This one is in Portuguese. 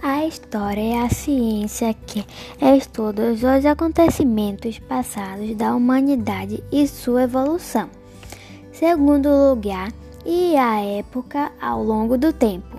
A história é a ciência que estuda os acontecimentos passados da humanidade e sua evolução. Segundo lugar, e a época ao longo do tempo.